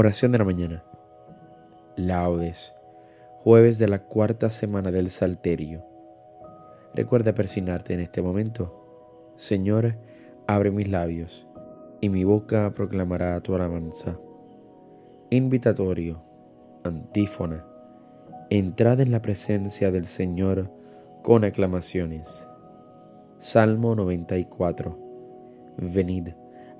Oración de la mañana. Laudes. Jueves de la cuarta semana del Salterio. Recuerda persignarte en este momento. Señor, abre mis labios, y mi boca proclamará tu alabanza. Invitatorio. Antífona. Entrad en la presencia del Señor con aclamaciones. Salmo 94. Venid,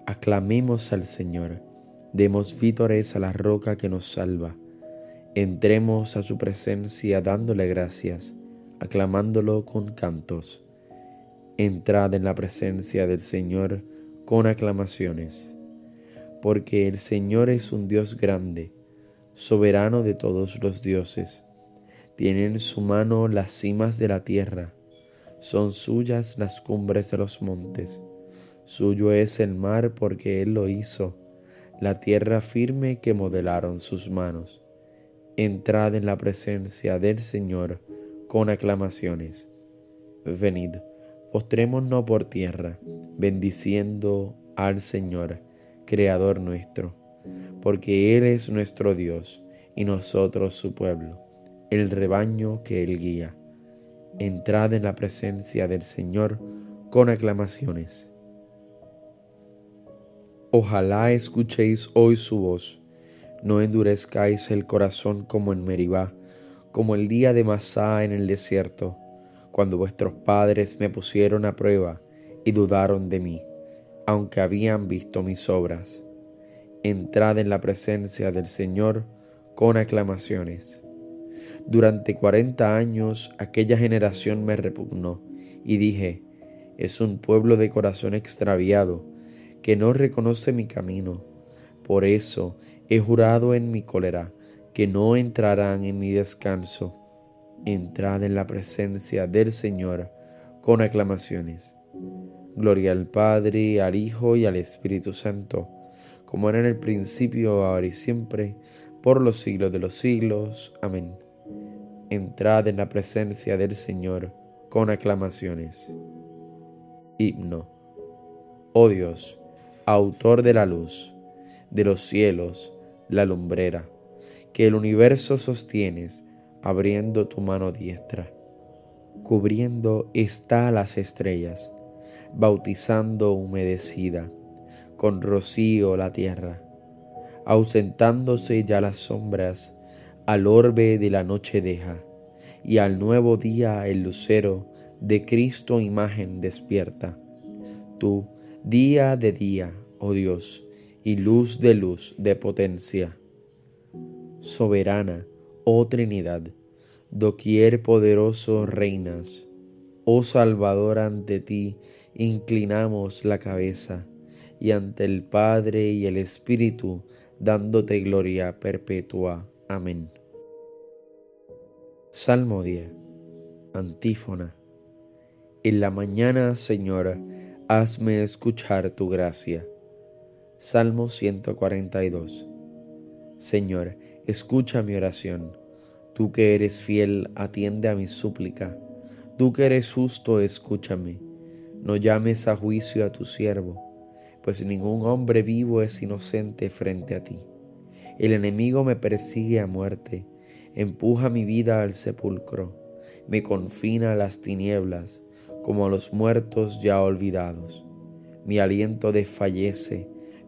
aclamemos al Señor Demos vítores a la roca que nos salva. Entremos a su presencia dándole gracias, aclamándolo con cantos. Entrad en la presencia del Señor con aclamaciones, porque el Señor es un Dios grande, soberano de todos los dioses. Tiene en su mano las cimas de la tierra, son suyas las cumbres de los montes. Suyo es el mar porque Él lo hizo la tierra firme que modelaron sus manos. Entrad en la presencia del Señor con aclamaciones. Venid, postrémonos por tierra, bendiciendo al Señor, Creador nuestro, porque Él es nuestro Dios y nosotros su pueblo, el rebaño que Él guía. Entrad en la presencia del Señor con aclamaciones. Ojalá escuchéis hoy su voz, no endurezcáis el corazón como en Meribá, como el día de Masá en el desierto, cuando vuestros padres me pusieron a prueba y dudaron de mí, aunque habían visto mis obras. Entrad en la presencia del Señor con aclamaciones. Durante cuarenta años aquella generación me repugnó, y dije, es un pueblo de corazón extraviado, que no reconoce mi camino. Por eso he jurado en mi cólera que no entrarán en mi descanso. Entrad en la presencia del Señor con aclamaciones. Gloria al Padre, al Hijo y al Espíritu Santo, como era en el principio, ahora y siempre, por los siglos de los siglos. Amén. Entrad en la presencia del Señor con aclamaciones. Himno. Oh Dios, autor de la luz, de los cielos, la lumbrera, que el universo sostienes abriendo tu mano diestra, cubriendo está las estrellas, bautizando humedecida con rocío la tierra, ausentándose ya las sombras, al orbe de la noche deja, y al nuevo día el lucero de Cristo imagen despierta. Tú, día de día, oh Dios, y luz de luz de potencia. Soberana, oh Trinidad, doquier poderoso reinas, oh Salvador ante ti inclinamos la cabeza, y ante el Padre y el Espíritu dándote gloria perpetua. Amén. Salmo 10. Antífona. En la mañana, Señor, hazme escuchar tu gracia Salmo 142. Señor, escucha mi oración. Tú que eres fiel, atiende a mi súplica. Tú que eres justo, escúchame. No llames a juicio a tu siervo, pues ningún hombre vivo es inocente frente a ti. El enemigo me persigue a muerte, empuja mi vida al sepulcro, me confina a las tinieblas, como a los muertos ya olvidados. Mi aliento desfallece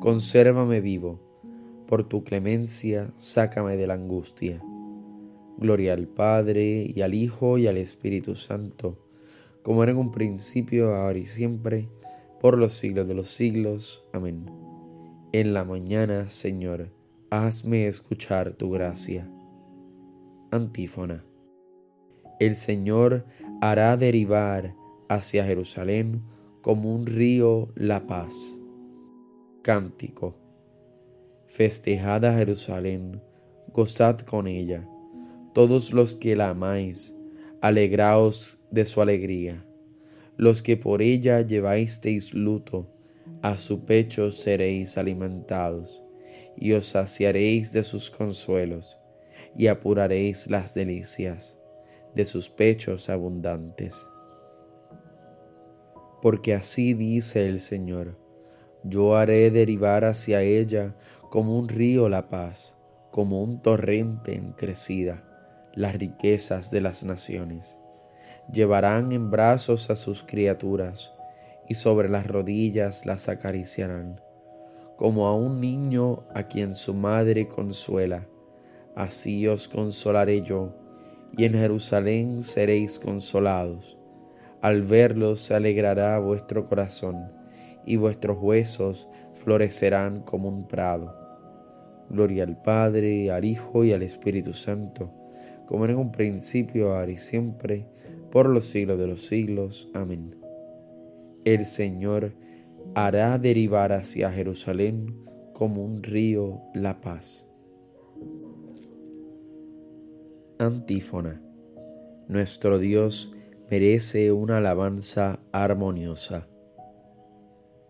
consérvame vivo, por tu clemencia sácame de la angustia. Gloria al Padre, y al Hijo, y al Espíritu Santo, como era en un principio, ahora y siempre, por los siglos de los siglos. Amén. En la mañana, Señor, hazme escuchar tu gracia. Antífona. El Señor hará derivar hacia Jerusalén como un río la paz. Cántico. Festejad a Jerusalén, gozad con ella todos los que la amáis, alegraos de su alegría. Los que por ella lleváisteis luto, a su pecho seréis alimentados, y os saciaréis de sus consuelos, y apuraréis las delicias de sus pechos abundantes. Porque así dice el Señor, yo haré derivar hacia ella como un río la paz, como un torrente en crecida las riquezas de las naciones. Llevarán en brazos a sus criaturas y sobre las rodillas las acariciarán, como a un niño a quien su madre consuela. Así os consolaré yo, y en Jerusalén seréis consolados. Al verlos se alegrará vuestro corazón, y vuestros huesos florecerán como un prado. Gloria al Padre, al Hijo y al Espíritu Santo como en un principio, ahora y siempre, por los siglos de los siglos. Amén. El Señor hará derivar hacia Jerusalén como un río la paz. Antífona. Nuestro Dios merece una alabanza armoniosa.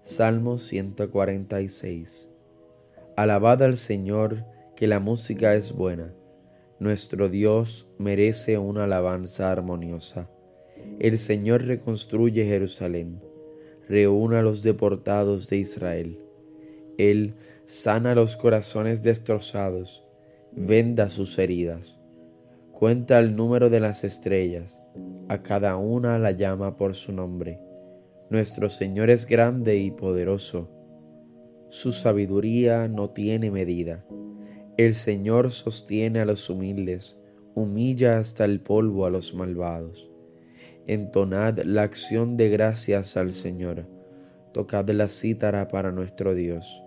Salmo 146. Alabad al Señor, que la música es buena nuestro Dios merece una alabanza armoniosa. El Señor reconstruye Jerusalén, reúna a los deportados de Israel. Él sana los corazones destrozados, venda sus heridas. Cuenta el número de las estrellas, a cada una la llama por su nombre. Nuestro Señor es grande y poderoso. Su sabiduría no tiene medida. El Señor sostiene a los humildes, humilla hasta el polvo a los malvados. Entonad la acción de gracias al Señor, tocad la cítara para nuestro Dios,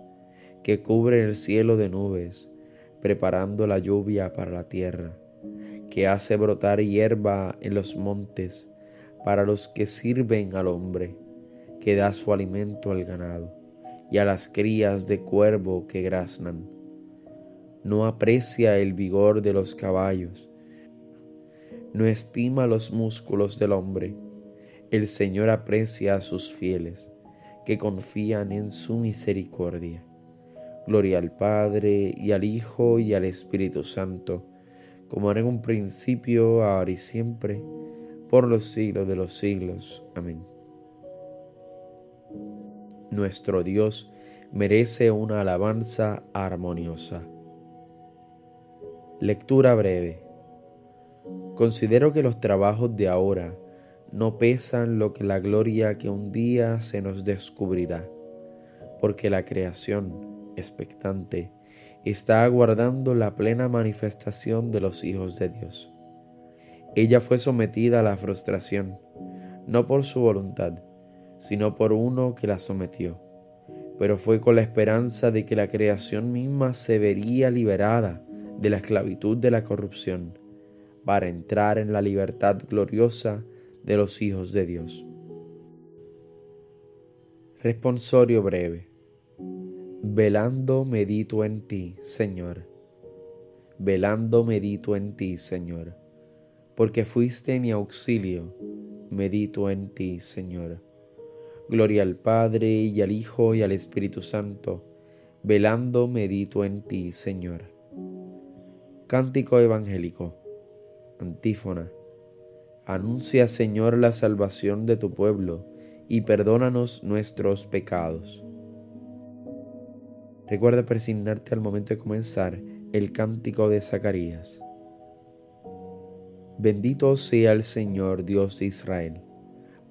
que cubre el cielo de nubes, preparando la lluvia para la tierra, que hace brotar hierba en los montes para los que sirven al hombre, que da su alimento al ganado y a las crías de cuervo que graznan no aprecia el vigor de los caballos, no estima los músculos del hombre. El Señor aprecia a sus fieles, que confían en su misericordia. Gloria al Padre y al Hijo y al Espíritu Santo, como era en un principio, ahora y siempre, por los siglos de los siglos. Amén. Nuestro Dios merece una alabanza armoniosa. Lectura breve. Considero que los trabajos de ahora no pesan lo que la gloria que un día se nos descubrirá, porque la creación, expectante, está aguardando la plena manifestación de los hijos de Dios. Ella fue sometida a la frustración, no por su voluntad, sino por uno que la sometió, pero fue con la esperanza de que la creación misma se vería liberada de la esclavitud de la corrupción para entrar en la libertad gloriosa de los hijos de Dios. Responsorio breve. Velando medito en ti, Señor. Velando medito en ti, Señor. Porque fuiste mi auxilio, medito en ti, Señor. Gloria al Padre y al Hijo y al Espíritu Santo. Velando medito en ti, Señor. Cántico evangélico. Antífona. Anuncia, Señor, la salvación de tu pueblo y perdónanos nuestros pecados. Recuerda persignarte al momento de comenzar el cántico de Zacarías. Bendito sea el Señor Dios de Israel,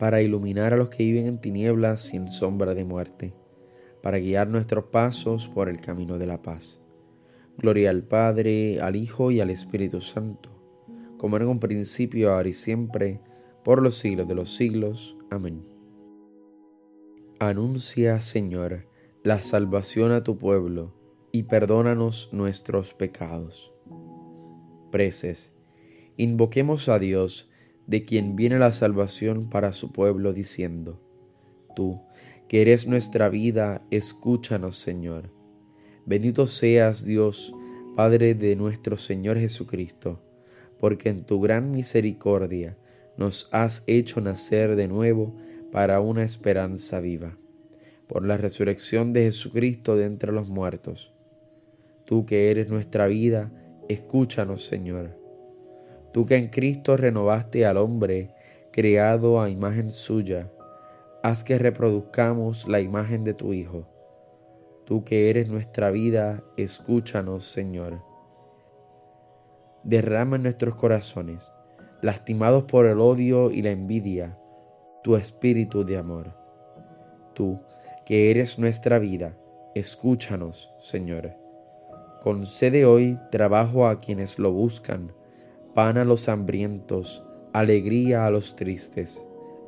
para iluminar a los que viven en tinieblas y en sombra de muerte, para guiar nuestros pasos por el camino de la paz. Gloria al Padre, al Hijo y al Espíritu Santo, como en un principio, ahora y siempre, por los siglos de los siglos. Amén. Anuncia, Señor, la salvación a tu pueblo, y perdónanos nuestros pecados. Preces. Invoquemos a Dios, de quien viene la salvación para su pueblo, diciendo, Tú, que eres nuestra vida, escúchanos, Señor. Bendito seas Dios, Padre de nuestro Señor Jesucristo, porque en tu gran misericordia nos has hecho nacer de nuevo para una esperanza viva, por la resurrección de Jesucristo de entre los muertos. Tú que eres nuestra vida, escúchanos, Señor. Tú que en Cristo renovaste al hombre, creado a imagen suya, haz que reproduzcamos la imagen de tu Hijo Tú que eres nuestra vida, escúchanos, Señor. Derrama en nuestros corazones, lastimados por el odio y la envidia, tu espíritu de amor. Tú, que eres nuestra vida, escúchanos, Señor. Concede hoy trabajo a quienes lo buscan, pan a los hambrientos, alegría a los tristes,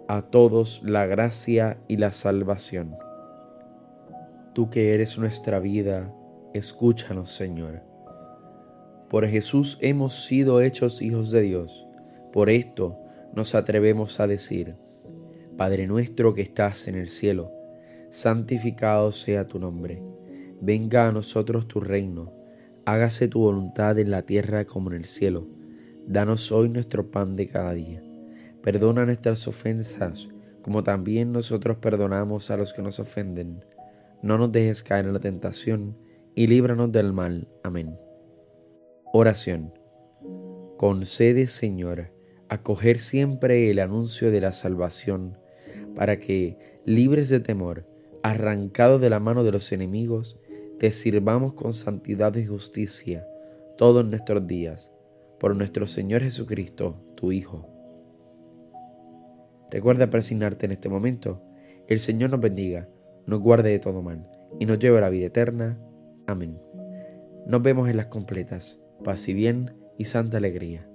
a todos la gracia y la salvación. Tú que eres nuestra vida, escúchanos, Señor. Por Jesús hemos sido hechos hijos de Dios. Por esto nos atrevemos a decir, Padre nuestro que estás en el cielo, santificado sea tu nombre. Venga a nosotros tu reino. Hágase tu voluntad en la tierra como en el cielo. Danos hoy nuestro pan de cada día. Perdona nuestras ofensas, como también nosotros perdonamos a los que nos ofenden no nos dejes caer en la tentación, y líbranos del mal. Amén. Oración. Concede, Señor, acoger siempre el anuncio de la salvación, para que, libres de temor, arrancados de la mano de los enemigos, te sirvamos con santidad y justicia todos nuestros días, por nuestro Señor Jesucristo, tu Hijo. Recuerda persignarte en este momento. El Señor nos bendiga nos guarde de todo mal y nos lleve a la vida eterna. Amén. Nos vemos en las completas. Paz y bien y santa alegría.